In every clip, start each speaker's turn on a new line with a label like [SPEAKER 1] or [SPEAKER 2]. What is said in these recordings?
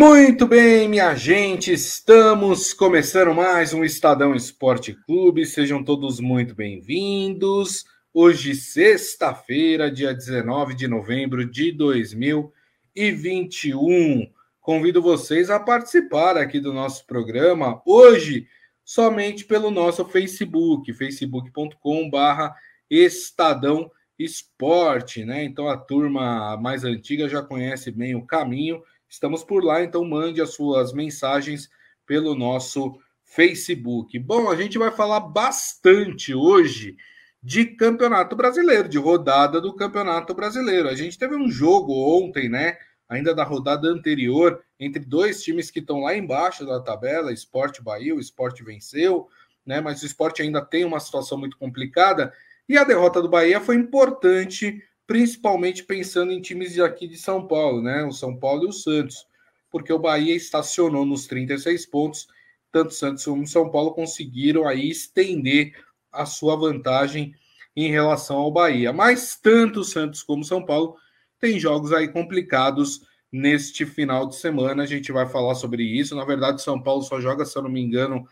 [SPEAKER 1] Muito bem, minha gente, estamos começando mais um Estadão Esporte Clube. Sejam todos muito bem-vindos. Hoje, sexta-feira, dia 19 de novembro de 2021. Convido vocês a participar aqui do nosso programa hoje somente pelo nosso Facebook, facebook.com/barra Estadão Esporte, né? Então a turma mais antiga já conhece bem o caminho Estamos por lá, então mande as suas mensagens pelo nosso Facebook. Bom, a gente vai falar bastante hoje de Campeonato Brasileiro, de rodada do Campeonato Brasileiro. A gente teve um jogo ontem, né? Ainda da rodada anterior, entre dois times que estão lá embaixo da tabela, Esporte Bahia, o Esporte venceu, né? Mas o esporte ainda tem uma situação muito complicada. E a derrota do Bahia foi importante principalmente pensando em times aqui de São Paulo, né? O São Paulo e o Santos, porque o Bahia estacionou nos 36 pontos, tanto Santos como São Paulo conseguiram aí estender a sua vantagem em relação ao Bahia. Mas tanto Santos como São Paulo têm jogos aí complicados neste final de semana. A gente vai falar sobre isso. Na verdade, São Paulo só joga, se eu não me engano,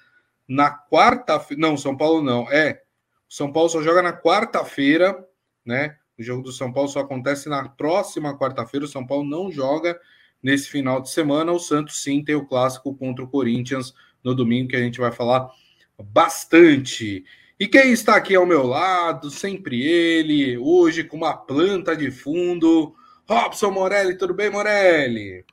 [SPEAKER 1] na quarta-feira. Não, São Paulo não. É. São Paulo só joga na quarta-feira, né? O jogo do São Paulo só acontece na próxima quarta-feira. O São Paulo não joga nesse final de semana. O Santos sim tem o clássico contra o Corinthians no domingo, que a gente vai falar bastante. E quem está aqui ao meu lado, sempre ele, hoje com uma planta de fundo, Robson Morelli. Tudo bem, Morelli?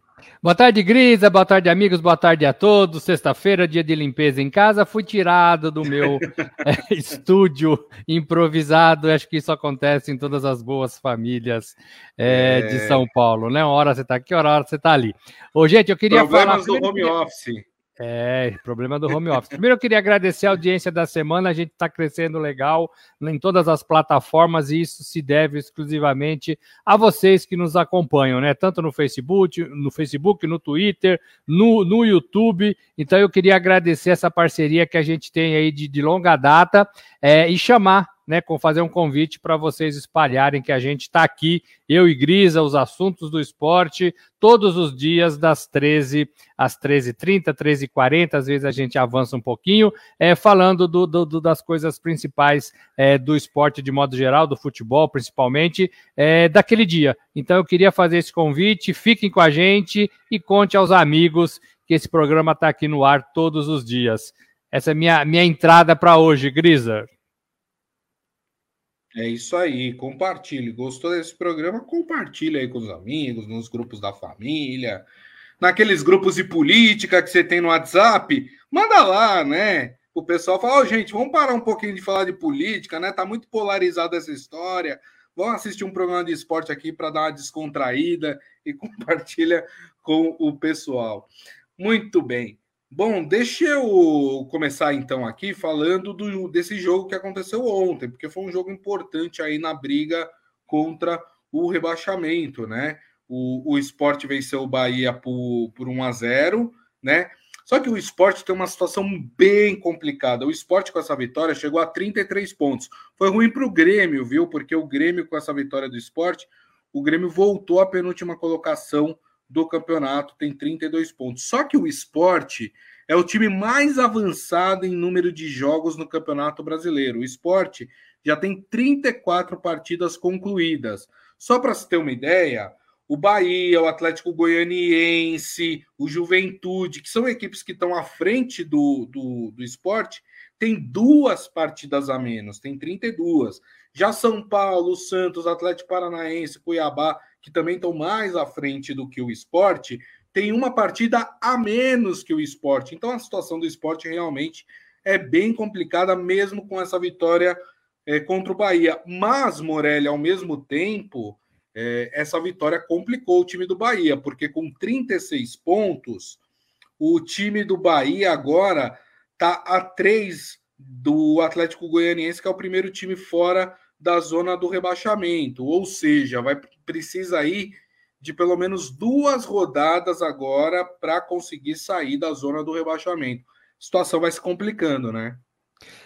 [SPEAKER 2] Boa tarde, Grisa. Boa tarde, amigos. Boa tarde a todos. Sexta-feira, dia de limpeza em casa. Fui tirado do meu é, estúdio improvisado. Acho que isso acontece em todas as boas famílias é, é... de São Paulo, né? Uma hora você está aqui, uma hora você está ali. Ô, gente, eu queria
[SPEAKER 1] Problemas
[SPEAKER 2] falar.
[SPEAKER 1] do home office.
[SPEAKER 2] É, problema do home office. Primeiro eu queria agradecer a audiência da semana, a gente está crescendo legal em todas as plataformas e isso se deve exclusivamente a vocês que nos acompanham, né? Tanto no Facebook, no Facebook, no Twitter, no, no YouTube. Então eu queria agradecer essa parceria que a gente tem aí de, de longa data é, e chamar né, com fazer um convite para vocês espalharem que a gente está aqui, eu e Grisa, os assuntos do esporte, todos os dias, das 13 às 13h30, 13h40, às vezes a gente avança um pouquinho, é, falando do, do, das coisas principais é, do esporte de modo geral, do futebol principalmente, é, daquele dia. Então eu queria fazer esse convite, fiquem com a gente e conte aos amigos que esse programa está aqui no ar todos os dias. Essa é minha, minha entrada para hoje, Grisa.
[SPEAKER 1] É isso aí, compartilhe. Gostou desse programa? Compartilhe aí com os amigos, nos grupos da família, naqueles grupos de política que você tem no WhatsApp. Manda lá, né? O pessoal fala, oh, gente, vamos parar um pouquinho de falar de política, né? Tá muito polarizada essa história. Vamos assistir um programa de esporte aqui para dar uma descontraída e compartilha com o pessoal. Muito bem. Bom, deixa eu começar então aqui falando do, desse jogo que aconteceu ontem, porque foi um jogo importante aí na briga contra o rebaixamento, né? O, o esporte venceu o Bahia por, por 1 a 0 né? Só que o esporte tem uma situação bem complicada. O esporte com essa vitória chegou a 33 pontos. Foi ruim para o Grêmio, viu? Porque o Grêmio, com essa vitória do esporte, o Grêmio voltou à penúltima colocação do campeonato, tem 32 pontos. Só que o esporte é o time mais avançado em número de jogos no Campeonato Brasileiro. O esporte já tem 34 partidas concluídas. Só para se ter uma ideia, o Bahia, o Atlético Goianiense, o Juventude, que são equipes que estão à frente do, do, do esporte, tem duas partidas a menos, tem 32. Já São Paulo, Santos, Atlético Paranaense, Cuiabá, que também estão mais à frente do que o esporte, tem uma partida a menos que o esporte. Então a situação do esporte realmente é bem complicada, mesmo com essa vitória é, contra o Bahia. Mas, Morelli, ao mesmo tempo, é, essa vitória complicou o time do Bahia, porque com 36 pontos, o time do Bahia agora está a 3 do Atlético Goianiense, que é o primeiro time fora da zona do rebaixamento. Ou seja, vai precisa ir de pelo menos duas rodadas agora para conseguir sair da zona do rebaixamento. A situação vai se complicando, né?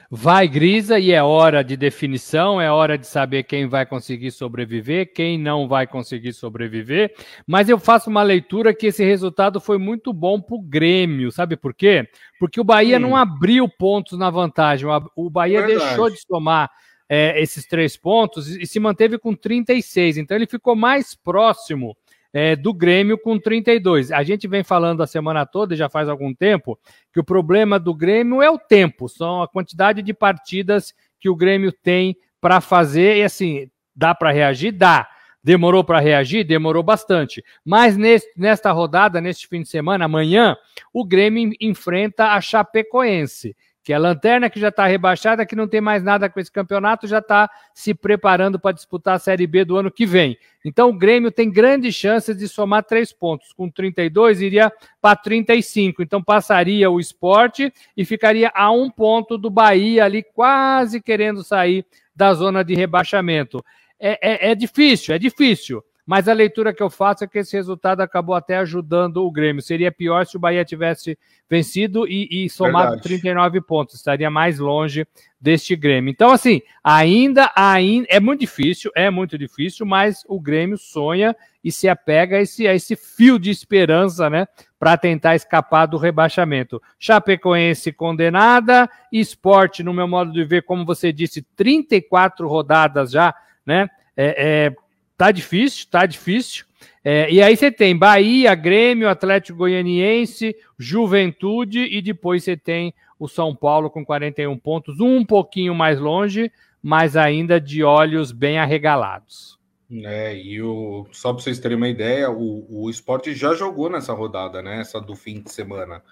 [SPEAKER 2] Vai grisa e é hora de definição, é hora de saber quem vai conseguir sobreviver, quem não vai conseguir sobreviver. Mas eu faço uma leitura que esse resultado foi muito bom para o Grêmio, sabe por quê? Porque o Bahia hum. não abriu pontos na vantagem, o Bahia Verdade. deixou de somar é, esses três pontos e se manteve com 36. Então ele ficou mais próximo é, do Grêmio com 32. A gente vem falando a semana toda, já faz algum tempo, que o problema do Grêmio é o tempo, são a quantidade de partidas que o Grêmio tem para fazer. E assim, dá para reagir? Dá. Demorou para reagir? Demorou bastante. Mas nesse, nesta rodada, neste fim de semana, amanhã, o Grêmio enfrenta a Chapecoense que a lanterna que já está rebaixada, que não tem mais nada com esse campeonato, já está se preparando para disputar a Série B do ano que vem. Então o Grêmio tem grandes chances de somar três pontos. Com 32, iria para 35. Então passaria o esporte e ficaria a um ponto do Bahia ali, quase querendo sair da zona de rebaixamento. É, é, é difícil, é difícil mas a leitura que eu faço é que esse resultado acabou até ajudando o Grêmio. Seria pior se o Bahia tivesse vencido e, e somado Verdade. 39 pontos, estaria mais longe deste Grêmio. Então, assim, ainda, ainda é muito difícil, é muito difícil, mas o Grêmio sonha e se apega a esse, a esse fio de esperança, né, para tentar escapar do rebaixamento. Chapecoense condenada, esporte, no meu modo de ver, como você disse, 34 rodadas já, né? É, é, Tá difícil, tá difícil. É, e aí você tem Bahia, Grêmio, Atlético Goianiense, Juventude e depois você tem o São Paulo com 41 pontos, um pouquinho mais longe, mas ainda de olhos bem arregalados.
[SPEAKER 1] É, e o, só para vocês terem uma ideia, o, o esporte já jogou nessa rodada, né? Essa do fim de semana.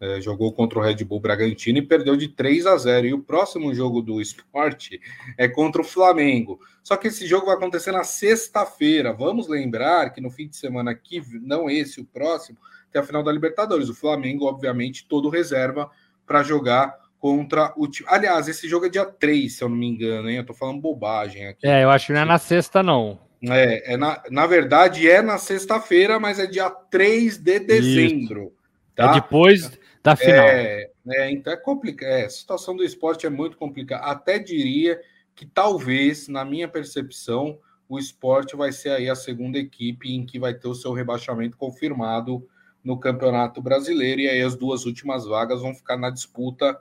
[SPEAKER 1] É, jogou contra o Red Bull Bragantino e perdeu de 3 a 0. E o próximo jogo do esporte é contra o Flamengo. Só que esse jogo vai acontecer na sexta-feira. Vamos lembrar que no fim de semana aqui, não esse, o próximo, tem a final da Libertadores. O Flamengo, obviamente, todo reserva para jogar contra o time. Aliás, esse jogo é dia 3, se eu não me engano, hein? Eu tô falando bobagem aqui.
[SPEAKER 2] É, eu acho que não é na sexta, não.
[SPEAKER 1] É, é na, na verdade é na sexta-feira, mas é dia 3 de dezembro. Isso.
[SPEAKER 2] Tá? É depois da final.
[SPEAKER 1] É, é então é complicado. É, a situação do esporte é muito complicada. Até diria que talvez, na minha percepção, o esporte vai ser aí a segunda equipe em que vai ter o seu rebaixamento confirmado no Campeonato Brasileiro. E aí as duas últimas vagas vão ficar na disputa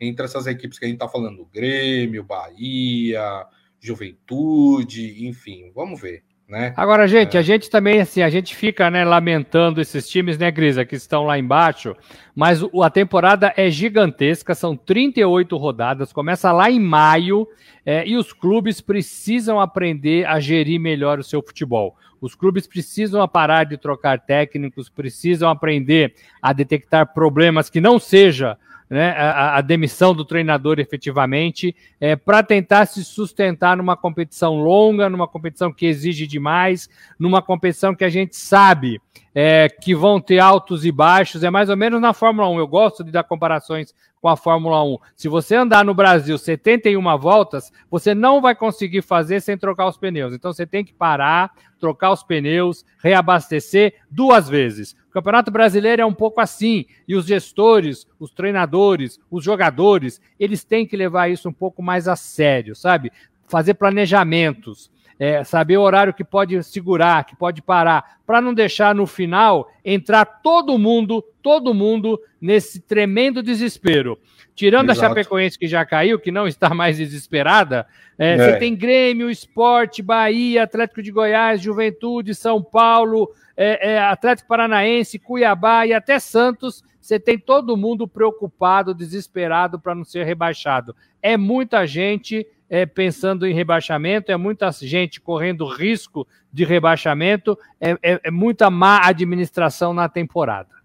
[SPEAKER 1] entre essas equipes que a gente está falando: Grêmio, Bahia, Juventude, enfim, vamos ver. Né?
[SPEAKER 2] Agora, gente, é. a gente também, assim, a gente fica né, lamentando esses times, né, Grisa, que estão lá embaixo, mas o, a temporada é gigantesca, são 38 rodadas, começa lá em maio, é, e os clubes precisam aprender a gerir melhor o seu futebol. Os clubes precisam parar de trocar técnicos, precisam aprender a detectar problemas que não seja né, a, a, demissão do treinador efetivamente, é, para tentar se sustentar numa competição longa, numa competição que exige demais, numa competição que a gente sabe é, que vão ter altos e baixos, é mais ou menos na Fórmula 1. Eu gosto de dar comparações com a Fórmula 1. Se você andar no Brasil 71 voltas, você não vai conseguir fazer sem trocar os pneus. Então você tem que parar, trocar os pneus, reabastecer duas vezes. Campeonato Brasileiro é um pouco assim, e os gestores, os treinadores, os jogadores, eles têm que levar isso um pouco mais a sério, sabe? Fazer planejamentos, é, saber o horário que pode segurar, que pode parar, para não deixar no final entrar todo mundo, todo mundo nesse tremendo desespero. Tirando Exato. a Chapecoense que já caiu, que não está mais desesperada, é, é. você tem Grêmio, Esporte, Bahia, Atlético de Goiás, Juventude, São Paulo, é, é, Atlético Paranaense, Cuiabá e até Santos. Você tem todo mundo preocupado, desesperado para não ser rebaixado. É muita gente é, pensando em rebaixamento, é muita gente correndo risco de rebaixamento, é, é, é muita má administração na temporada.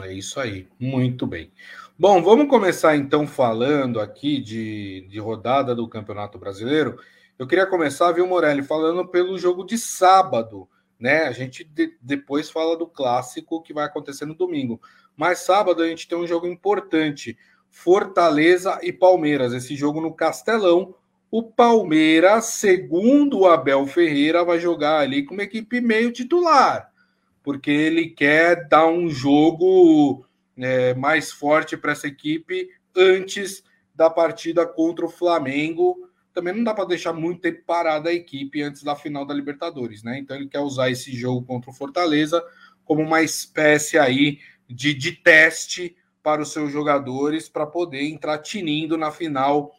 [SPEAKER 1] É isso aí, muito bem. Bom, vamos começar então falando aqui de, de rodada do Campeonato Brasileiro. Eu queria começar, viu, Morelli, falando pelo jogo de sábado, né? A gente de, depois fala do clássico que vai acontecer no domingo. Mas sábado a gente tem um jogo importante: Fortaleza e Palmeiras. Esse jogo no Castelão, o Palmeiras, segundo o Abel Ferreira, vai jogar ali com uma equipe meio titular, porque ele quer dar um jogo é, mais forte para essa equipe antes da partida contra o Flamengo. Também não dá para deixar muito tempo parada a equipe antes da final da Libertadores, né? Então ele quer usar esse jogo contra o Fortaleza como uma espécie aí de, de teste para os seus jogadores para poder entrar tinindo na final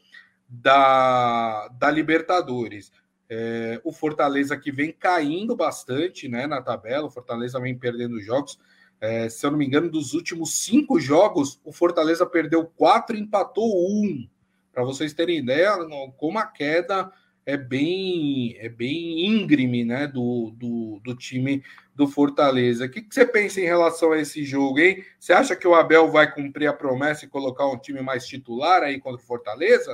[SPEAKER 1] da, da Libertadores. É, o Fortaleza que vem caindo bastante né, na tabela, o Fortaleza vem perdendo jogos. É, se eu não me engano, dos últimos cinco jogos, o Fortaleza perdeu quatro e empatou um. Para vocês terem ideia, como a queda é bem é bem íngreme né, do, do, do time do Fortaleza. O que, que, você pensa em relação a esse jogo, hein? Você acha que o Abel vai cumprir a promessa e colocar um time mais titular aí contra o Fortaleza?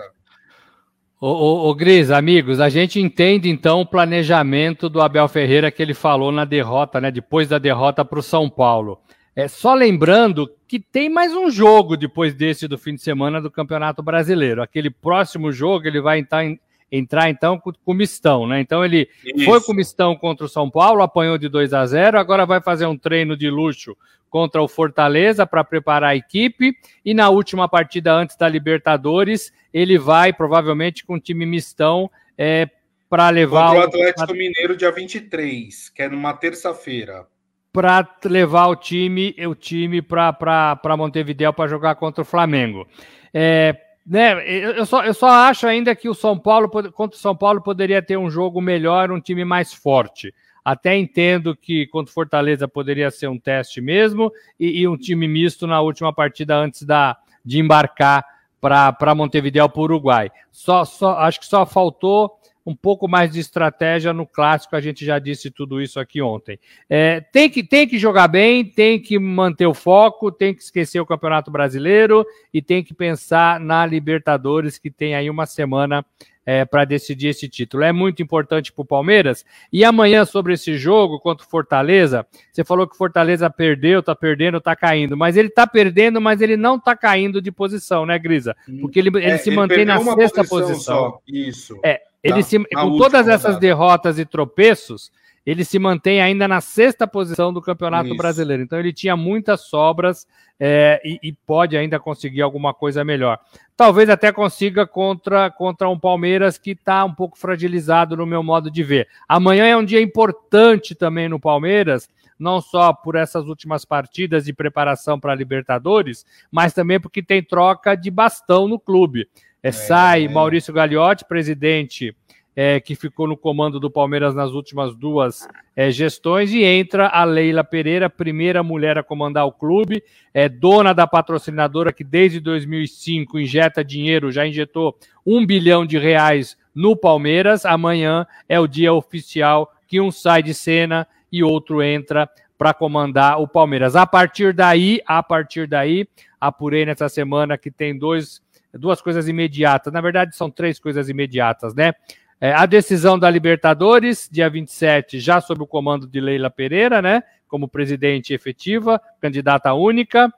[SPEAKER 2] Ô, ô, Gris, amigos, a gente entende então o planejamento do Abel Ferreira que ele falou na derrota, né? Depois da derrota para o São Paulo. É só lembrando que tem mais um jogo depois desse do fim de semana do Campeonato Brasileiro. Aquele próximo jogo ele vai entrar, entrar então com, com mistão, né? Então ele Isso. foi com mistão contra o São Paulo, apanhou de 2 a 0, agora vai fazer um treino de luxo contra o Fortaleza para preparar a equipe e na última partida antes da Libertadores ele vai provavelmente com um time mistão é, para levar
[SPEAKER 1] contra o Atlético o... Mineiro dia 23, que é numa terça-feira.
[SPEAKER 2] Para levar o time, o time para Montevideo para jogar contra o Flamengo. É, né, eu, só, eu só acho ainda que o São Paulo, contra o São Paulo, poderia ter um jogo melhor, um time mais forte. Até entendo que contra o Fortaleza poderia ser um teste mesmo, e, e um time misto na última partida antes da, de embarcar para Montevideo, para o Uruguai. Só, só, acho que só faltou um pouco mais de estratégia no clássico, a gente já disse tudo isso aqui ontem. É, tem, que, tem que jogar bem, tem que manter o foco, tem que esquecer o Campeonato Brasileiro e tem que pensar na Libertadores, que tem aí uma semana é, para decidir esse título. É muito importante para o Palmeiras. E amanhã, sobre esse jogo contra o Fortaleza, você falou que o Fortaleza perdeu, tá perdendo, tá caindo. Mas ele tá perdendo, mas ele não tá caindo de posição, né, Grisa? Porque ele, ele é, se ele mantém na sexta posição. posição.
[SPEAKER 1] Isso.
[SPEAKER 2] É, ele se, com todas essas derrotas e tropeços, ele se mantém ainda na sexta posição do Campeonato Isso. Brasileiro. Então ele tinha muitas sobras é, e, e, pode ainda conseguir alguma coisa melhor. Talvez até consiga contra, contra um Palmeiras que está um pouco fragilizado no meu modo de ver. Amanhã é um dia importante também no Palmeiras, não só por essas últimas partidas de preparação para a Libertadores, mas também porque tem troca de bastão no clube. É, sai. Maurício Gagliotti, presidente é, que ficou no comando do Palmeiras nas últimas duas é, gestões, e entra a Leila Pereira, primeira mulher a comandar o clube, é dona da patrocinadora que desde 2005 injeta dinheiro, já injetou um bilhão de reais no Palmeiras. Amanhã é o dia oficial que um sai de cena e outro entra para comandar o Palmeiras. A partir daí, a partir daí, apurei nessa semana que tem dois duas coisas imediatas. Na verdade, são três coisas imediatas, né? É, a decisão da Libertadores, dia 27, já sob o comando de Leila Pereira, né? Como presidente efetiva, candidata única.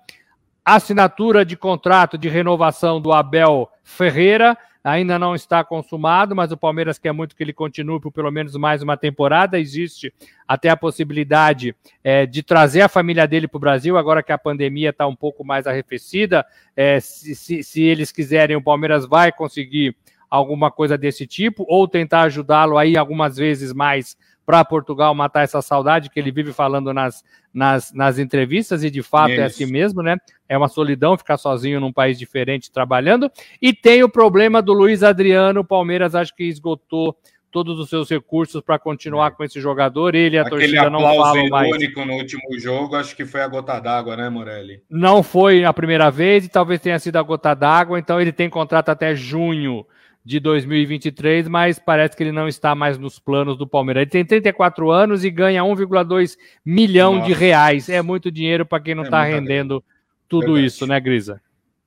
[SPEAKER 2] Assinatura de contrato de renovação do Abel Ferreira, ainda não está consumado, mas o Palmeiras quer muito que ele continue por pelo menos mais uma temporada. Existe até a possibilidade é, de trazer a família dele para o Brasil, agora que a pandemia está um pouco mais arrefecida. É, se, se, se, eles quiserem, o Palmeiras vai conseguir alguma coisa desse tipo, ou tentar ajudá-lo aí algumas vezes mais para Portugal matar essa saudade que ele vive falando nas, nas, nas entrevistas, e de fato Isso. é assim mesmo, né? É uma solidão ficar sozinho num país diferente trabalhando. E tem o problema do Luiz Adriano, o Palmeiras acho que esgotou todos os seus recursos para continuar é. com esse jogador. Ele e a Aquele torcida não falam mais.
[SPEAKER 1] no último jogo, acho que foi a gota d'água, né, Morelli?
[SPEAKER 2] Não foi a primeira vez e talvez tenha sido a gota d'água, então ele tem contrato até junho de 2023, mas parece que ele não está mais nos planos do Palmeiras. Ele tem 34 anos e ganha 1,2 milhão Nossa. de reais. É muito dinheiro para quem não está é rendendo tudo verdade. isso, né, Grisa?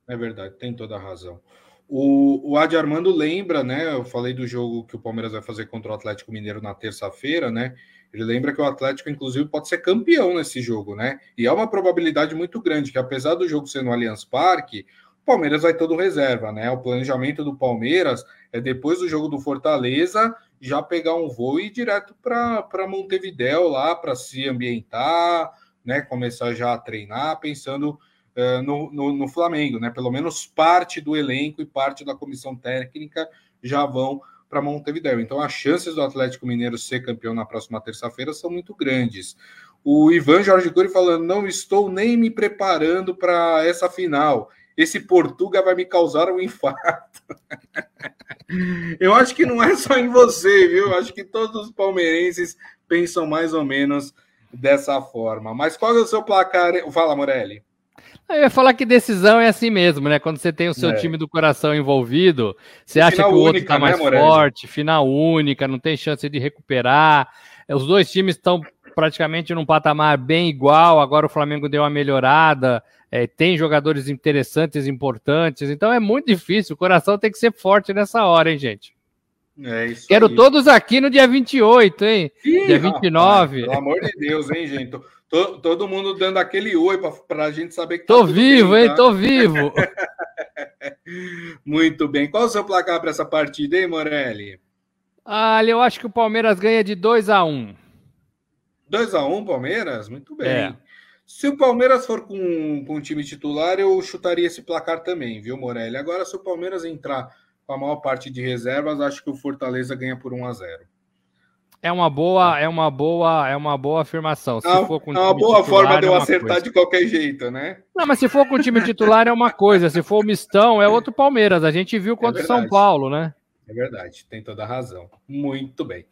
[SPEAKER 1] É verdade, tem toda a razão. O, o Adi Armando lembra, né? Eu falei do jogo que o Palmeiras vai fazer contra o Atlético Mineiro na terça-feira, né? Ele lembra que o Atlético, inclusive, pode ser campeão nesse jogo, né? E há uma probabilidade muito grande que, apesar do jogo ser no Allianz Parque, Palmeiras vai todo reserva, né? O planejamento do Palmeiras é depois do jogo do Fortaleza já pegar um voo e ir direto para Montevidéu lá para se ambientar, né? Começar já a treinar, pensando uh, no, no, no, Flamengo, né? Pelo menos parte do elenco e parte da comissão técnica já vão para Montevideo. Então, as chances do Atlético Mineiro ser campeão na próxima terça-feira são muito grandes. O Ivan Jorge Cury falando: não estou nem me preparando para essa final. Esse Portuga vai me causar um infarto. Eu acho que não é só em você, viu? Eu acho que todos os palmeirenses pensam mais ou menos dessa forma. Mas qual é o seu placar? Fala, Morelli.
[SPEAKER 2] Eu ia falar que decisão é assim mesmo, né? Quando você tem o seu é. time do coração envolvido, você acha que o outro está mais né, forte, final única, não tem chance de recuperar. Os dois times estão praticamente num patamar bem igual. Agora o Flamengo deu uma melhorada, é, tem jogadores interessantes, importantes. Então é muito difícil. O coração tem que ser forte nessa hora, hein, gente? É isso Quero aí. todos aqui no dia 28, hein? Ih, dia 29.
[SPEAKER 1] Rapaz, pelo amor de Deus, hein, gente? Todo, todo mundo dando aquele oi para a gente saber que
[SPEAKER 2] tá Tô vivo, bem, hein? Tá? Tô vivo.
[SPEAKER 1] Muito bem. Qual o seu placar para essa partida, hein, Morelli?
[SPEAKER 2] Ah, eu acho que o Palmeiras ganha de 2 a 1 um.
[SPEAKER 1] 2 a 1 um, Palmeiras? Muito bem. É. Se o Palmeiras for com, com o time titular, eu chutaria esse placar também, viu, Morelli? Agora, se o Palmeiras entrar com a maior parte de reservas, acho que o Fortaleza ganha por 1 a 0
[SPEAKER 2] é uma boa, é uma boa, é uma boa afirmação.
[SPEAKER 1] Se é, for com é uma boa titular, forma de eu é acertar coisa. de qualquer jeito, né?
[SPEAKER 2] Não, mas se for com o time titular é uma coisa, se for o mistão é outro Palmeiras. A gente viu contra o é São Paulo, né?
[SPEAKER 1] É verdade, tem toda a razão. Muito bem.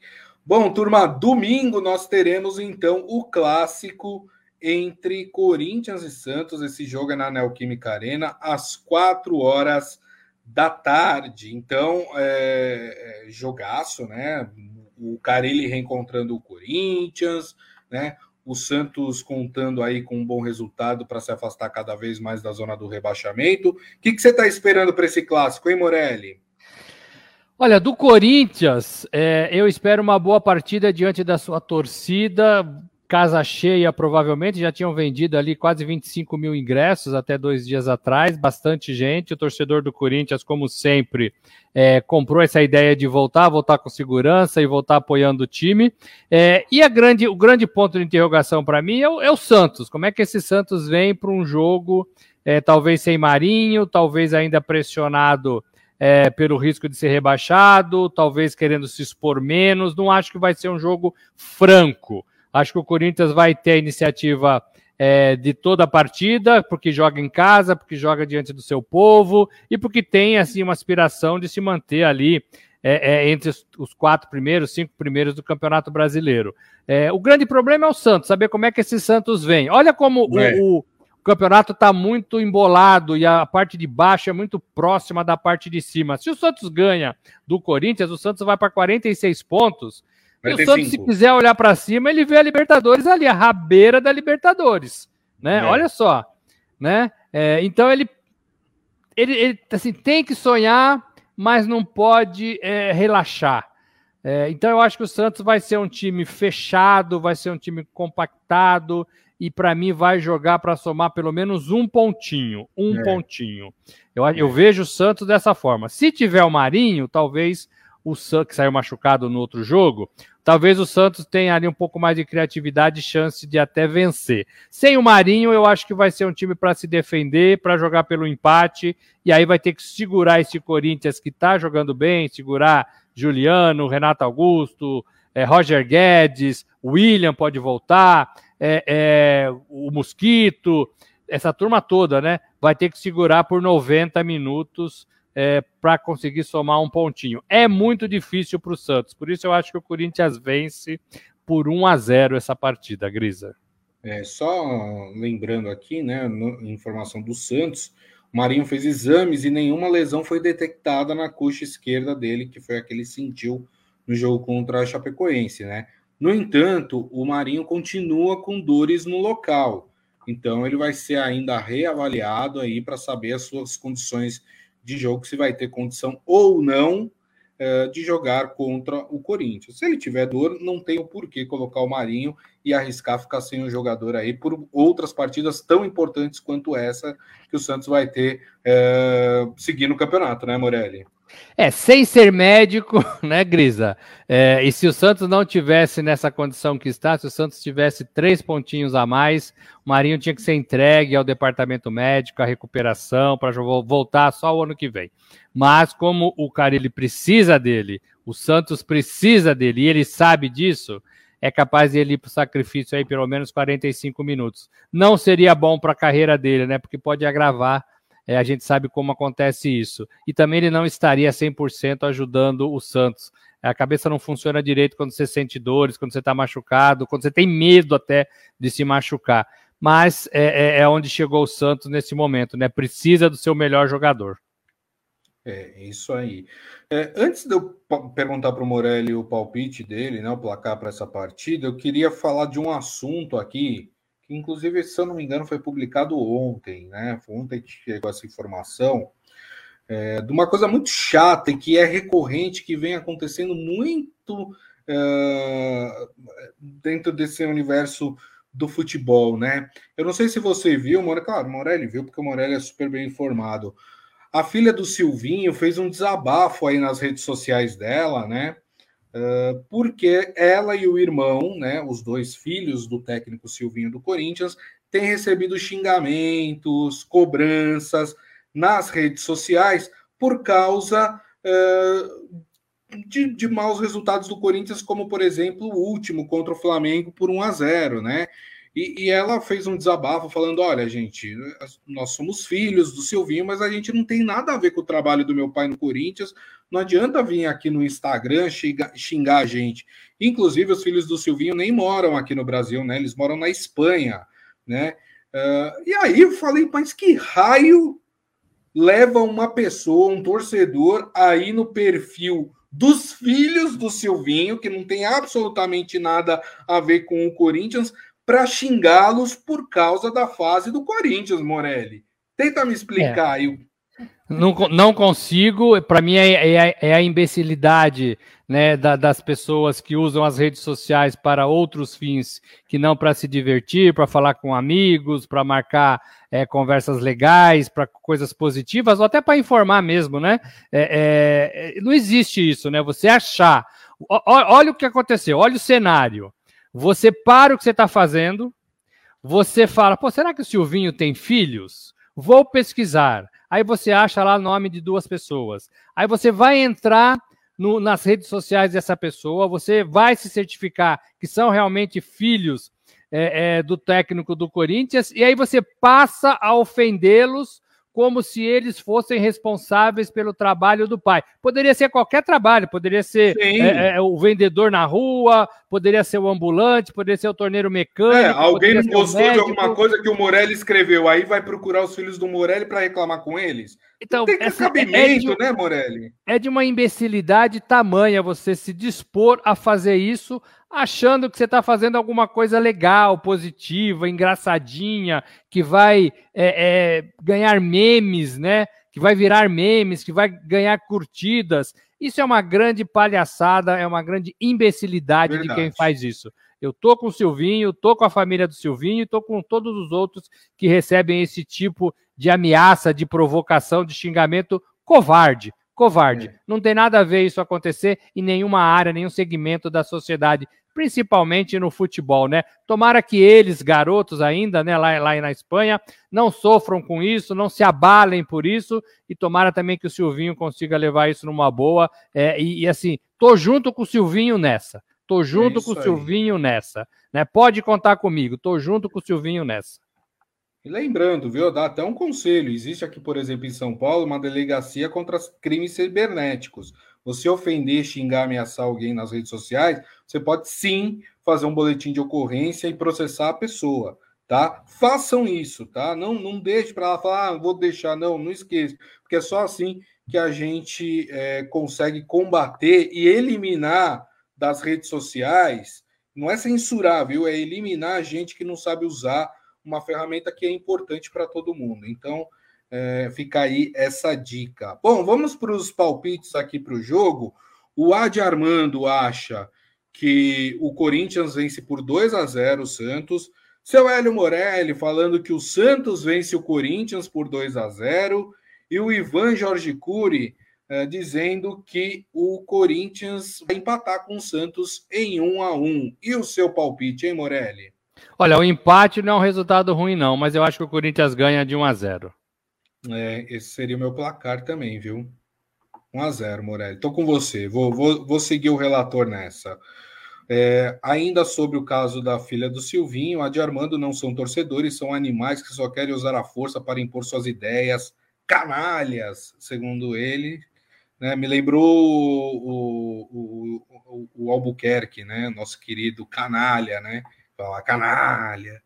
[SPEAKER 1] Bom, turma, domingo nós teremos então o clássico entre Corinthians e Santos. Esse jogo é na Neoquímica Arena às quatro horas da tarde. Então, é, é jogaço, né? o Carilli reencontrando o Corinthians, né? O Santos contando aí com um bom resultado para se afastar cada vez mais da zona do rebaixamento. O que, que você está esperando para esse clássico, hein, Morelli?
[SPEAKER 2] Olha, do Corinthians, é, eu espero uma boa partida diante da sua torcida casa cheia, provavelmente, já tinham vendido ali quase 25 mil ingressos até dois dias atrás, bastante gente. O torcedor do Corinthians, como sempre, é, comprou essa ideia de voltar, voltar com segurança e voltar apoiando o time. É, e a grande, o grande ponto de interrogação para mim é o, é o, Santos. Como é que esse Santos vem para um jogo, é, talvez sem Marinho, talvez ainda pressionado. É, pelo risco de ser rebaixado, talvez querendo se expor menos. Não acho que vai ser um jogo franco. Acho que o Corinthians vai ter a iniciativa é, de toda a partida, porque joga em casa, porque joga diante do seu povo e porque tem assim uma aspiração de se manter ali é, é, entre os, quatro primeiros, cinco primeiros do Campeonato Brasileiro. É, o grande problema é o Santos, saber como é que esse Santos vem. Olha como o, é. o, o campeonato está muito embolado e a parte de baixo é muito próxima da parte de cima. Se o Santos ganha do Corinthians, o Santos vai para 46 pontos e o Santos, se quiser olhar para cima, ele vê a Libertadores ali, a rabeira da Libertadores, né? É. Olha só, né? É, então ele, ele, ele, assim, tem que sonhar, mas não pode é, relaxar. É, então eu acho que o Santos vai ser um time fechado, vai ser um time compactado e para mim vai jogar para somar pelo menos um pontinho, um é. pontinho. Eu, eu vejo o Santos dessa forma. Se tiver o Marinho, talvez o Santos, que saiu machucado no outro jogo, talvez o Santos tenha ali um pouco mais de criatividade e chance de até vencer. Sem o Marinho, eu acho que vai ser um time para se defender, para jogar pelo empate, e aí vai ter que segurar esse Corinthians que está jogando bem, segurar Juliano, Renato Augusto, é, Roger Guedes, William pode voltar, é, é, o Mosquito, essa turma toda, né? Vai ter que segurar por 90 minutos é, para conseguir somar um pontinho. É muito difícil para o Santos, por isso eu acho que o Corinthians vence por 1 a 0 essa partida, Grisa.
[SPEAKER 1] É, só lembrando aqui, né, informação do Santos, o Marinho fez exames e nenhuma lesão foi detectada na coxa esquerda dele, que foi a que ele sentiu no jogo contra a Chapecoense, né? No entanto, o Marinho continua com dores no local, então ele vai ser ainda reavaliado aí para saber as suas condições de jogo se vai ter condição ou não uh, de jogar contra o Corinthians. Se ele tiver dor, não tem o porquê colocar o Marinho e arriscar ficar sem o jogador aí por outras partidas tão importantes quanto essa que o Santos vai ter é, seguindo o campeonato, né, Morelli?
[SPEAKER 2] É, sem ser médico, né, Grisa? É, e se o Santos não tivesse nessa condição que está, se o Santos tivesse três pontinhos a mais, o Marinho tinha que ser entregue ao departamento médico, a recuperação, para voltar só o ano que vem. Mas como o cara ele precisa dele, o Santos precisa dele, e ele sabe disso, é capaz de ele ir para o sacrifício aí pelo menos 45 minutos. Não seria bom para a carreira dele, né? Porque pode agravar é, a gente sabe como acontece isso. E também ele não estaria 100% ajudando o Santos. A cabeça não funciona direito quando você sente dores, quando você está machucado, quando você tem medo até de se machucar. Mas é, é, é onde chegou o Santos nesse momento, né? Precisa do seu melhor jogador.
[SPEAKER 1] É, isso aí. É, antes de eu perguntar para o Morelli o palpite dele, né, o placar para essa partida, eu queria falar de um assunto aqui que inclusive, se eu não me engano, foi publicado ontem, né? Ontem chegou essa informação é, de uma coisa muito chata e que é recorrente, que vem acontecendo muito é, dentro desse universo do futebol, né? Eu não sei se você viu, Morelli, claro, Morelli viu, porque o Morelli é super bem informado. A filha do Silvinho fez um desabafo aí nas redes sociais dela, né? Porque ela e o irmão, né, os dois filhos do técnico Silvinho do Corinthians, têm recebido xingamentos, cobranças nas redes sociais por causa uh, de, de, maus resultados do Corinthians, como por exemplo o último contra o Flamengo por 1 a 0, né? E, e, ela fez um desabafo falando: olha, gente, nós somos filhos do Silvinho, mas a gente não tem nada a ver com o trabalho do meu pai no Corinthians. Não adianta vir aqui no Instagram xingar, a gente. Inclusive, os filhos do Silvinho nem moram aqui no Brasil, né? Eles moram na Espanha, né? Uh, e aí eu falei, mas que raio leva uma pessoa, um torcedor, aí no perfil dos filhos do Silvinho, que não tem absolutamente nada a ver com o Corinthians, para xingá-los por causa da fase do Corinthians, Morelli. Tenta me explicar é. aí.
[SPEAKER 2] Não, não consigo, para mim é, é, é, a imbecilidade né, da, das pessoas que usam as redes sociais para outros fins que não para se divertir, para falar com amigos, para marcar é, conversas legais, para coisas positivas, ou até para informar mesmo, né? É, é, não existe isso, né? Você achar. O, olha o que aconteceu, olha o cenário. Você para o que você está fazendo, você fala, pô, será que o Silvinho tem filhos? Vou pesquisar. Aí você acha lá o nome de duas pessoas. Aí você vai entrar no, nas redes sociais dessa pessoa, você vai se certificar que são realmente filhos é, é, do técnico do Corinthians, e aí você passa a ofendê-los como se eles fossem responsáveis pelo trabalho do pai. Poderia ser qualquer trabalho, poderia ser é, é, o vendedor na rua, poderia ser o ambulante, poderia ser o torneiro mecânico. É,
[SPEAKER 1] alguém não gostou de alguma coisa que o Morelli escreveu, aí vai procurar os filhos do Morelli para reclamar com eles?
[SPEAKER 2] Então, tem essa, cabimento, é de, né, Morelli? É de uma imbecilidade tamanha você se dispor a fazer isso achando que você está fazendo alguma coisa legal, positiva, engraçadinha, que vai é, é, ganhar memes, né? Que vai virar memes, que vai ganhar curtidas. Isso é uma grande palhaçada, é uma grande imbecilidade Verdade. de quem faz isso. Eu tô com o Silvinho, tô com a família do Silvinho, tô com todos os outros que recebem esse tipo de ameaça, de provocação, de xingamento covarde covarde. É. Não tem nada a ver isso acontecer em nenhuma área, nenhum segmento da sociedade principalmente no futebol, né? Tomara que eles, garotos ainda, né, lá, lá na Espanha, não sofram com isso, não se abalem por isso, e tomara também que o Silvinho consiga levar isso numa boa. É, e, e, assim, tô junto com o Silvinho nessa. Tô junto é com o Silvinho nessa. Né? Pode contar comigo, tô junto com o Silvinho nessa.
[SPEAKER 1] E lembrando, viu, dá até um conselho. Existe aqui, por exemplo, em São Paulo, uma delegacia contra crimes cibernéticos você ofender, xingar, ameaçar alguém nas redes sociais, você pode sim fazer um boletim de ocorrência e processar a pessoa, tá? Façam isso, tá? Não, não deixe para ela falar, ah, vou deixar, não, não esqueça, porque é só assim que a gente é, consegue combater e eliminar das redes sociais, não é censurar, viu? É eliminar a gente que não sabe usar uma ferramenta que é importante para todo mundo. Então, é, fica aí essa dica. Bom, vamos para os palpites aqui para o jogo. O Adi Armando acha que o Corinthians vence por 2 a 0 o Santos. Seu Hélio Morelli falando que o Santos vence o Corinthians por 2 a 0 e o Ivan Jorge Cury uh, dizendo que o Corinthians vai empatar com o Santos em 1 a 1. E o seu palpite, hein, Morelli?
[SPEAKER 2] Olha, o empate não é um resultado ruim não, mas eu acho que o Corinthians ganha de 1 a 0.
[SPEAKER 1] É, esse seria o meu placar também, viu? 1 a 0 Morelli. Estou com você. Vou, vou, vou seguir o relator nessa. É, ainda sobre o caso da filha do Silvinho, a de Armando não são torcedores, são animais que só querem usar a força para impor suas ideias, canalhas, segundo ele. Né? Me lembrou o, o, o, o, Albuquerque, né? nosso querido canalha, né? Falar canalha.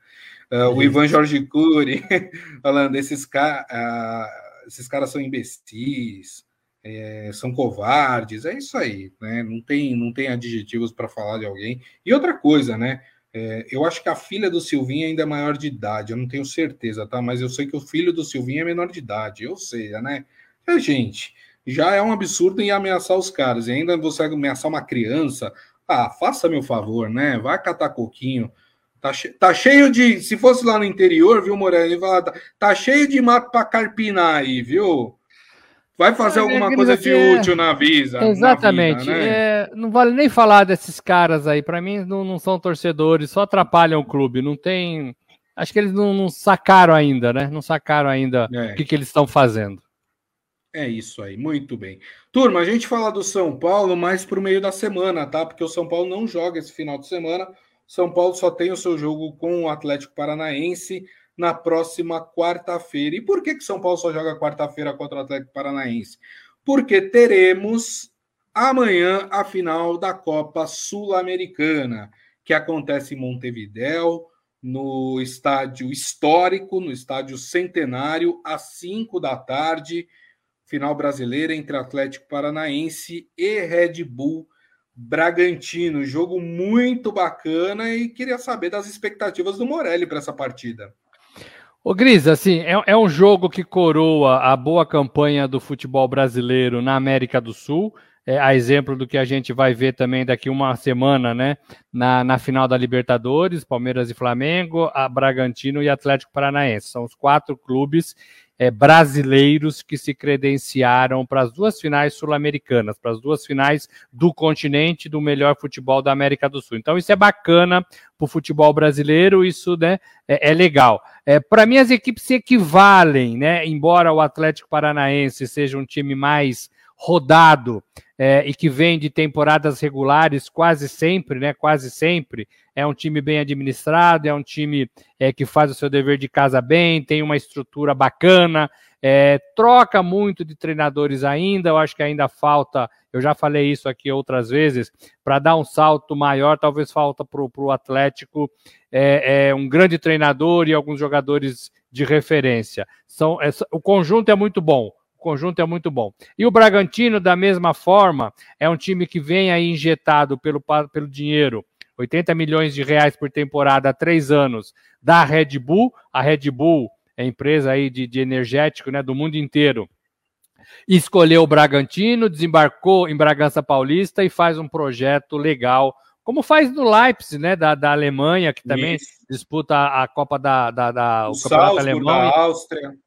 [SPEAKER 1] Uh, o Ivan Jorge Cury falando: esses, ca uh, esses caras são imbecis, é, são covardes, é isso aí, né? Não tem, não tem adjetivos para falar de alguém. E outra coisa, né? É, eu acho que a filha do Silvinho ainda é maior de idade, eu não tenho certeza, tá? Mas eu sei que o filho do Silvinho é menor de idade, eu sei, né? É, gente, já é um absurdo em ameaçar os caras, e ainda você ameaçar uma criança, ah, faça meu favor, né? Vai catar coquinho. Tá, che tá cheio de. Se fosse lá no interior, viu, Moreno? Tá, tá cheio de mato para carpinar aí, viu? Vai fazer é, alguma coisa de é... útil na Visa.
[SPEAKER 2] Exatamente. Na vida, né? é, não vale nem falar desses caras aí. Para mim, não, não, são torcedores, só atrapalham o clube. Não tem. Acho que eles não, não sacaram ainda, né? Não sacaram ainda é. o que, que eles estão fazendo.
[SPEAKER 1] É isso aí, muito bem. Turma, a gente fala do São Paulo mais para o meio da semana, tá? Porque o São Paulo não joga esse final de semana. São Paulo só tem o seu jogo com o Atlético Paranaense na próxima quarta-feira. E por que, que São Paulo só joga quarta-feira contra o Atlético Paranaense? Porque teremos amanhã a final da Copa Sul-Americana, que acontece em Montevidéu, no estádio histórico, no estádio centenário, às 5 da tarde. Final brasileira entre Atlético Paranaense e Red Bull Bragantino. Jogo muito bacana e queria saber das expectativas do Morelli para essa partida.
[SPEAKER 2] Ô Gris, assim, é, é, um jogo que coroa a boa campanha do futebol brasileiro na América do Sul, é, a exemplo do que a gente vai ver também daqui uma semana, né, na, na final da Libertadores, Palmeiras e Flamengo, a Bragantino e Atlético Paranaense. São os quatro clubes é, brasileiros que se credenciaram para as duas finais sul-americanas, para as duas finais do continente do melhor futebol da América do Sul. Então, isso é bacana para o futebol brasileiro, isso né, é, é legal. É, para mim, as equipes se equivalem, né? Embora o Atlético Paranaense seja um time mais rodado é, e que vem de temporadas regulares quase sempre, né? Quase sempre. É um time bem administrado, é um time é, que faz o seu dever de casa bem, tem uma estrutura bacana, é, troca muito de treinadores ainda. Eu acho que ainda falta, eu já falei isso aqui outras vezes, para dar um salto maior, talvez falta para o Atlético é, é, um grande treinador e alguns jogadores de referência. São, é, o conjunto é muito bom conjunto é muito bom. E o Bragantino, da mesma forma, é um time que vem aí injetado pelo, pelo dinheiro, 80 milhões de reais por temporada há três anos, da Red Bull. A Red Bull é empresa aí de, de energético né, do mundo inteiro. Escolheu o Bragantino, desembarcou em Bragança Paulista e faz um projeto legal, como faz no Leipzig, né, da, da Alemanha, que também Isso. disputa a Copa da, da, da o, o Campeonato Alemão. Da Áustria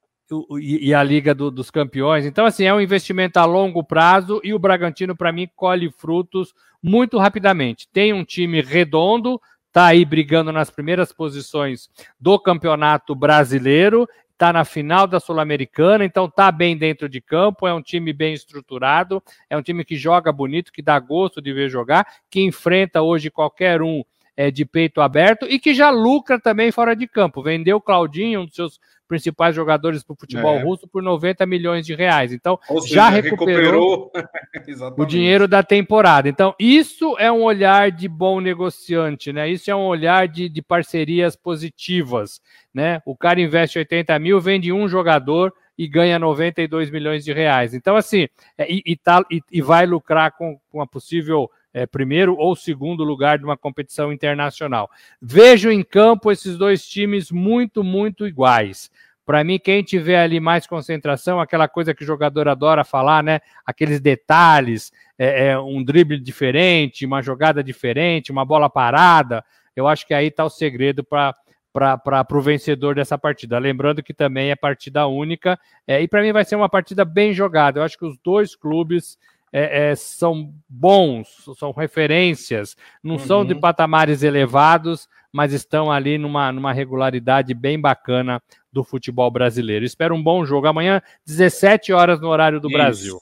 [SPEAKER 2] e, a Liga do, dos Campeões. Então, assim, é um investimento a longo prazo e o Bragantino, para mim, colhe frutos muito rapidamente. Tem um time redondo, está aí brigando nas primeiras posições do Campeonato Brasileiro, está na final da Sul-Americana, então está bem dentro de campo, é um time bem estruturado, é um time que joga bonito, que dá gosto de ver jogar, que enfrenta hoje qualquer um é, de peito aberto e que já lucra também fora de campo. Vendeu Claudinho, um dos seus principais jogadores para o futebol é. russo por 90 milhões de reais. Então, seja, já recuperou, recuperou... o dinheiro da temporada. Então, isso é um olhar de bom negociante, né? Isso é um olhar de, de parcerias positivas, né? O cara investe 80 mil, vende um jogador e ganha 92 milhões de reais. Então, assim, é, e, e, tá, e, e vai lucrar com, com a possível é, primeiro ou segundo lugar de uma competição internacional. Vejo em campo esses dois times muito, muito iguais. Para mim, quem tiver ali mais concentração, aquela coisa que o jogador adora falar, né? Aqueles detalhes, é, é um drible diferente, uma jogada diferente, uma bola parada. Eu acho que aí está o segredo para para o vencedor dessa partida. Lembrando que também é partida única, é, e para mim vai ser uma partida bem jogada. Eu acho que os dois clubes é, é, são bons, são referências, não uhum. são de patamares elevados, mas estão ali numa, numa regularidade bem bacana do futebol brasileiro. Espero um bom jogo. Amanhã, 17 horas no horário do Isso. Brasil.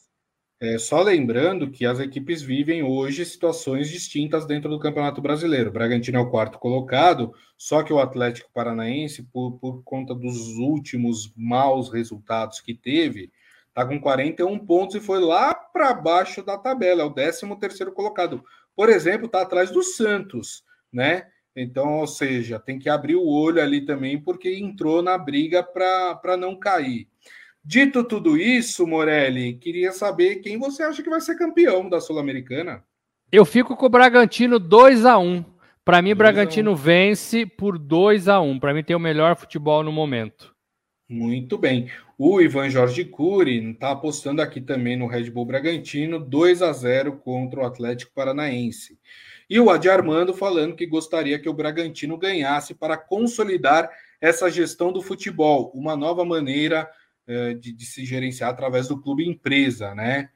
[SPEAKER 1] É, só lembrando que as equipes vivem hoje situações distintas dentro do Campeonato Brasileiro. O Bragantino é o quarto colocado, só que o Atlético Paranaense, por, por conta dos últimos maus resultados que teve, Está com 41 pontos e foi lá para baixo da tabela, é o 13 terceiro colocado. Por exemplo, está atrás do Santos, né? Então, ou seja, tem que abrir o olho ali também, porque entrou na briga para não cair. Dito tudo isso, Morelli, queria saber quem você acha que vai ser campeão da Sul-Americana.
[SPEAKER 2] Eu fico com o Bragantino 2 a 1 Para mim, o Bragantino vence por 2 a 1 Para mim, tem o melhor futebol no momento.
[SPEAKER 1] Muito bem. O Ivan Jorge Cury está apostando aqui também no Red Bull Bragantino, 2 a 0 contra o Atlético Paranaense. E o Adi Armando falando que gostaria que o Bragantino ganhasse para consolidar essa gestão do futebol, uma nova maneira eh, de, de, se gerenciar através do clube empresa, né?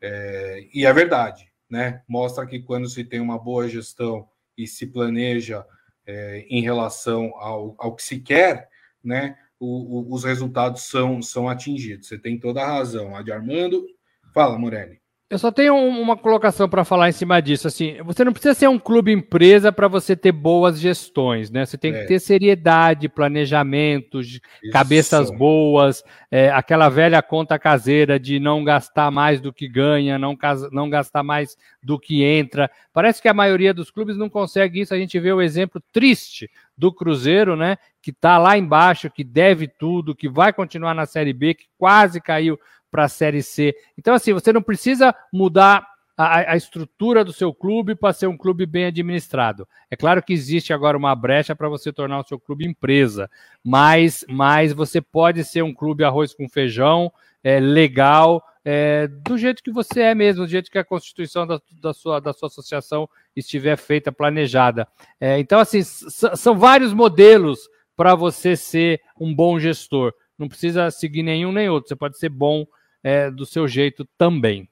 [SPEAKER 1] É, e é verdade, né? Mostra que quando se tem uma boa gestão e se planeja é, em relação ao, ao que se quer, né? O, o, os resultados são, são atingidos. Você tem toda a razão. A de Armando. Fala, Morelli.
[SPEAKER 2] Eu só tenho uma colocação para falar em cima disso. Assim, você não precisa ser um clube empresa para você ter boas gestões, né? Você tem é. que ter seriedade, planejamento, Isso. cabeças boas, é, aquela velha conta caseira de não gastar mais do que ganha, não, não gastar mais do que entra. Parece que a maioria dos clubes não consegue isso. A gente vê o exemplo triste do Cruzeiro, né? Que está lá embaixo, que deve tudo, que vai continuar na Série B, que quase caiu para a Série C. Então, assim, você não precisa mudar a, a estrutura do seu clube para ser um clube bem administrado. É claro que existe agora uma brecha para você tornar o seu clube empresa, mas, mas você pode ser um clube arroz com feijão, é, legal, é, do jeito que você é mesmo, do jeito que a constituição da, da, sua, da sua associação estiver feita, planejada. É, então, assim, são vários modelos para você ser um bom gestor. Não precisa seguir nenhum nem outro, você pode ser bom é, do seu jeito também.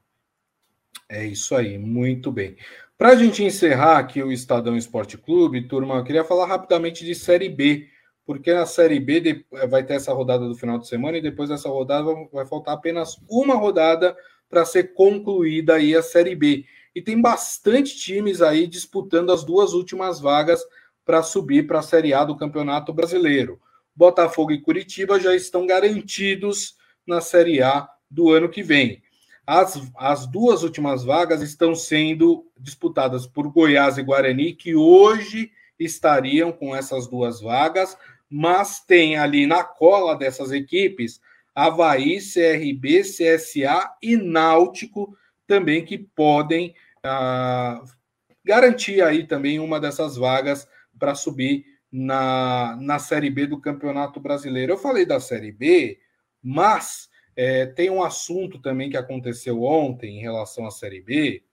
[SPEAKER 1] É isso aí, muito bem. Para a gente encerrar aqui o Estadão Esporte Clube, turma, eu queria falar rapidamente de Série B, porque na Série B vai ter essa rodada do final de semana e depois dessa rodada vai faltar apenas uma rodada para ser concluída aí a Série B. E tem bastante times aí disputando as duas últimas vagas para subir para a Série A do Campeonato Brasileiro. Botafogo e Curitiba já estão garantidos na Série A do ano que vem. As, as duas últimas vagas estão sendo disputadas por Goiás e Guarani, que hoje estariam com essas duas vagas, mas tem ali na cola dessas equipes Havaí, CRB, CSA e Náutico também que podem ah, garantir aí também uma dessas vagas para subir na, na Série B do Campeonato Brasileiro. Eu falei da Série B, mas é, tem um assunto também que aconteceu ontem em relação à Série B.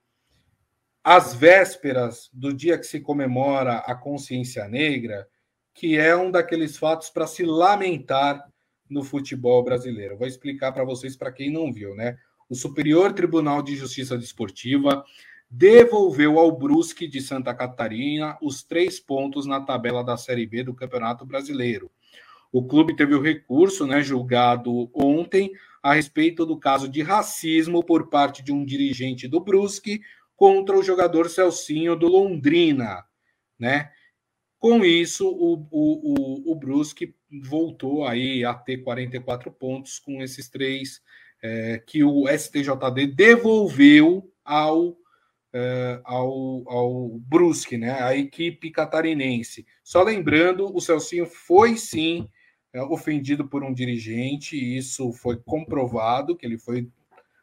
[SPEAKER 1] Às vésperas do dia que se comemora a consciência negra, que é um daqueles fatos para se lamentar no futebol brasileiro. Vou explicar para vocês, para quem não viu, né? O Superior Tribunal de Justiça Desportiva devolveu ao Brusque de Santa Catarina os três pontos na tabela da Série B do Campeonato Brasileiro. O clube teve o recurso, né, julgado ontem, a respeito do caso de racismo por parte de um dirigente do Brusque contra o jogador Celcinho do Londrina, né? Com isso, o, o, o, o Brusque voltou aí a ter 44 pontos com esses três é, que o STJD devolveu ao, é, ao, ao Brusque, né? A equipe catarinense. Só lembrando, o Celcinho foi sim é, ofendido por um dirigente, isso foi comprovado que ele foi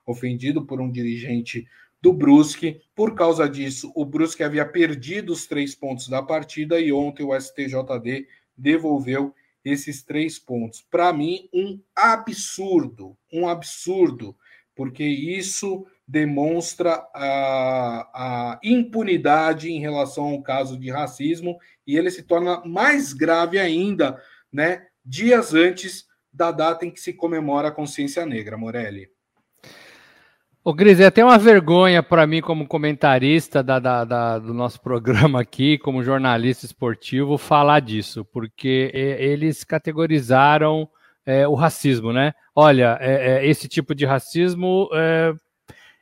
[SPEAKER 1] ofendido por um dirigente do Brusque. Por causa disso, o Brusque havia perdido os três pontos da partida e ontem o STJD devolveu esses três pontos. Para mim, um absurdo, um absurdo, porque isso demonstra a, a, impunidade em relação ao caso de racismo e ele se torna mais grave ainda, né? Dias antes da data em que se comemora a consciência negra, Morelli.
[SPEAKER 2] Ô, Gris, é até uma vergonha para mim, como comentarista da, da, da, do nosso programa aqui, como jornalista esportivo, falar disso, porque eles categorizaram é, o racismo, né? Olha, é, é, esse tipo de racismo é,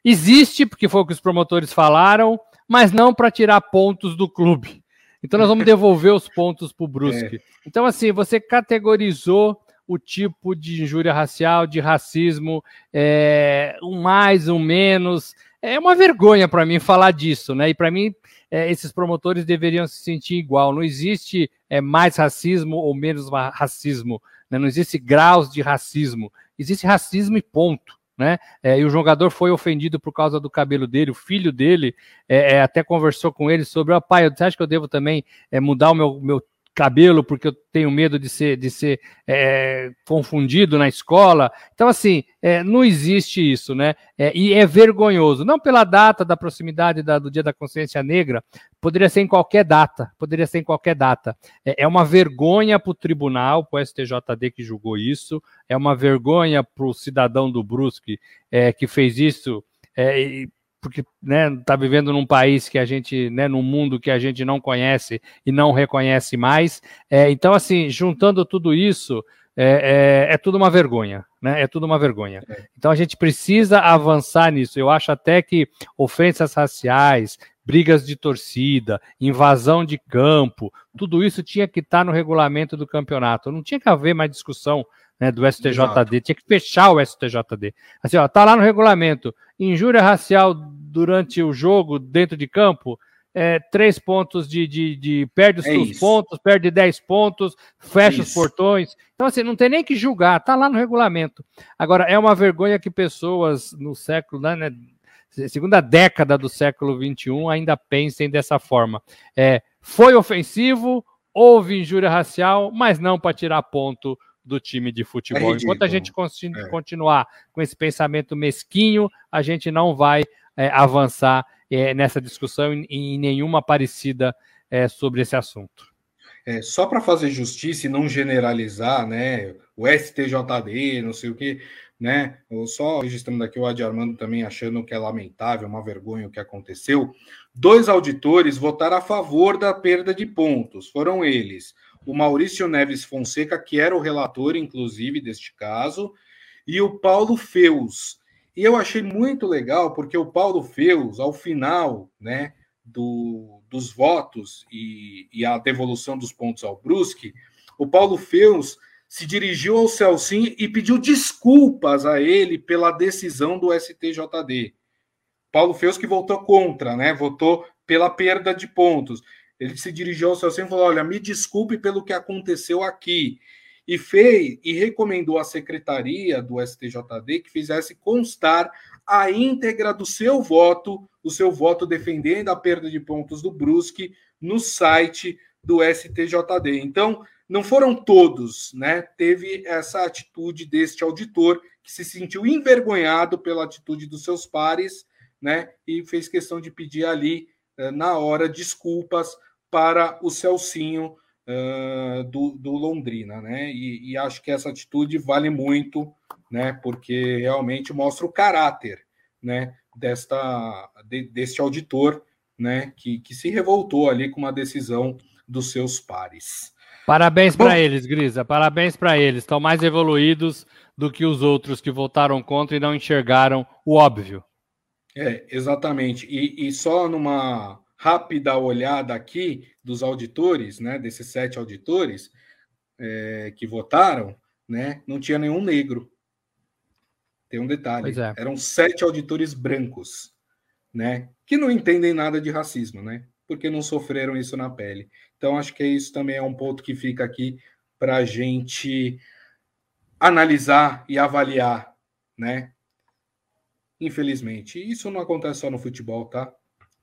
[SPEAKER 2] existe, porque foi o que os promotores falaram, mas não para tirar pontos do clube. Então nós vamos devolver os pontos para o Brusque. É. Então, assim, você categorizou o tipo de injúria racial, de racismo, é, um mais, um menos. É uma vergonha para mim falar disso, né? E para mim, é, esses promotores deveriam se sentir igual. Não existe é, mais racismo ou menos racismo. Né? Não existe graus de racismo. Existe racismo e ponto. Né? É, e o jogador foi ofendido por causa do cabelo dele, o filho dele é, é até conversou com ele sobre, oh, pai, você acha que eu devo também é, mudar o meu, meu cabelo porque eu tenho medo de ser, de ser é, confundido na escola. Então, assim, é, não existe isso, né? É, e é vergonhoso. Não pela data da proximidade da, do Dia da Consciência Negra, poderia ser em qualquer data, poderia ser em qualquer data. É, é uma vergonha para o tribunal, para o STJD que julgou isso, é uma vergonha para o cidadão do Brusque é, que fez isso. É, porque né, está vivendo num país que a gente, né, num mundo que a gente não conhece e não reconhece mais. É, então, assim, juntando tudo isso, é, é, é, tudo uma vergonha, né? É tudo uma vergonha. É. Então a gente precisa avançar nisso. Eu acho até que ofensas raciais, brigas de torcida, invasão de campo, tudo isso tinha que estar tá no regulamento do campeonato. Não tinha que haver mais discussão né, do STJD, Exato. tinha que fechar o STJD. Assim, ó, tá lá no regulamento, injúria racial durante o jogo, dentro de campo, é, três pontos de, de, de perde os é seus pontos, perde dez pontos, fecha isso. os portões. Então, assim, não tem nem que julgar, tá lá no regulamento. Agora, é uma vergonha que pessoas no século, né, né segunda década do século XXI ainda pensem dessa forma. É, foi ofensivo, houve injúria racial, mas não para tirar ponto do time de futebol. É Enquanto a gente é. continuar com esse pensamento mesquinho, a gente não vai é, avançar é, nessa discussão em, em nenhuma parecida é, sobre esse assunto.
[SPEAKER 1] É, só para fazer justiça e não generalizar, né? O STJD, não sei o que, né? Só registrando aqui o Adi Armando também achando que é lamentável, uma vergonha o que aconteceu. Dois auditores votaram a favor da perda de pontos. Foram eles o Maurício Neves Fonseca, que era o relator, inclusive, deste caso, e o Paulo Feus. E eu achei muito legal, porque o Paulo Feus, ao final né, do, dos votos e, e a devolução dos pontos ao Brusque, o Paulo Feus se dirigiu ao Celcim e pediu desculpas a ele pela decisão do STJD. Paulo Feus que votou contra, né? Votou pela perda de pontos. Ele se dirigiu ao Celso e falou: Olha, me desculpe pelo que aconteceu aqui. E fez e recomendou à secretaria do STJD que fizesse constar a íntegra do seu voto, o seu voto defendendo a perda de pontos do Brusque no site do STJD. Então, não foram todos, né? Teve essa atitude deste auditor que se sentiu envergonhado pela atitude dos seus pares, né? E fez questão de pedir ali eh, na hora desculpas para o Celcinho uh, do, do, Londrina, né? E, e, acho que essa atitude vale muito, né? Porque realmente mostra o caráter, né? Desta, de, deste auditor, né? Que, que se revoltou ali com uma decisão dos seus pares.
[SPEAKER 2] Parabéns para eles, Grisa. Parabéns para eles. Estão mais evoluídos do que os outros que votaram contra e não enxergaram o óbvio.
[SPEAKER 1] É, exatamente. E, e só numa rápida olhada aqui dos auditores, né, desses sete auditores é, que votaram, né, não tinha nenhum negro. Tem um detalhe: é. eram sete auditores brancos, né, que não entendem nada de racismo, né, porque não sofreram isso na pele. Então, acho que isso também é um ponto que fica aqui para a gente analisar e avaliar, né? Infelizmente, isso não acontece só no futebol, tá?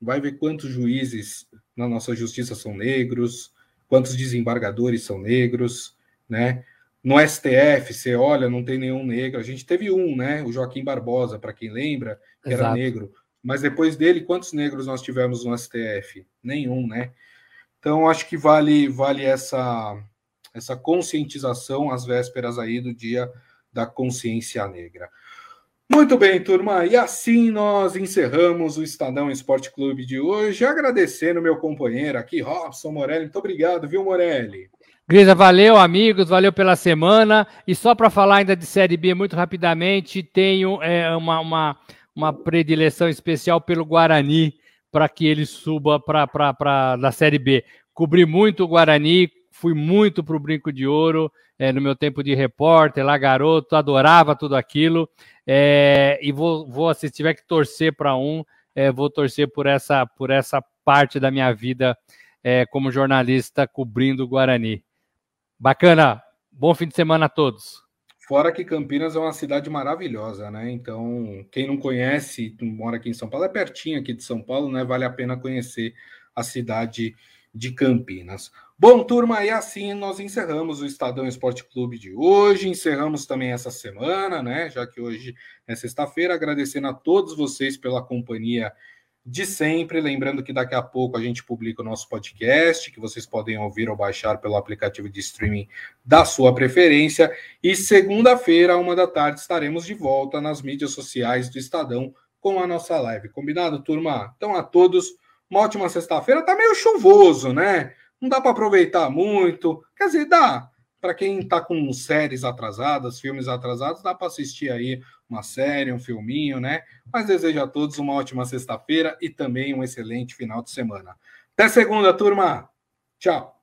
[SPEAKER 1] Vai ver quantos juízes na nossa justiça são negros, quantos desembargadores são negros, né? No STF, você olha, não tem nenhum negro. A gente teve um, né? O Joaquim Barbosa, para quem lembra, que Exato. era negro. Mas depois dele, quantos negros nós tivemos no STF? Nenhum, né? Então, acho que vale, vale essa, essa conscientização às vésperas aí do dia da consciência negra. Muito bem, turma. E assim nós encerramos o Estadão Esporte Clube de hoje. Agradecendo meu companheiro aqui, Robson Morelli. Muito obrigado, viu, Morelli?
[SPEAKER 2] Grisa, valeu, amigos, valeu pela semana. E só para falar ainda de Série B muito rapidamente, tenho é, uma, uma, uma predileção especial pelo Guarani para que ele suba para da Série B. Cobri muito o Guarani, fui muito para o Brinco de Ouro é, no meu tempo de repórter, lá garoto, adorava tudo aquilo. É, e vou, vou, se tiver que torcer para um, é, vou torcer por essa, por essa parte da minha vida como jornalista cobrindo o Guarani. Bacana. Bom fim de semana a todos.
[SPEAKER 1] Fora que Campinas é uma cidade maravilhosa, né? Então, quem não conhece, mora aqui em São Paulo, é pertinho aqui de São Paulo, né? Vale a pena conhecer a cidade de Campinas. Bom, turma, e assim nós encerramos o Estadão Esporte Clube de hoje, encerramos também essa semana, né? Já que hoje é sexta-feira, agradecendo a todos vocês pela companhia de sempre. Lembrando que daqui a pouco a gente publica o nosso podcast, que vocês podem ouvir ou baixar pelo aplicativo de streaming da sua preferência. E segunda-feira, uma da tarde, estaremos de volta nas mídias sociais do Estadão com a nossa live. Combinado, turma? Então, a todos, uma ótima sexta-feira. Tá meio chuvoso, né? Não dá para aproveitar muito. Quer dizer, dá. Para quem está com séries atrasadas, filmes atrasados, dá para assistir aí uma série, um filminho, né? Mas desejo a todos uma ótima sexta-feira e também um excelente final de semana. Até segunda, turma. Tchau.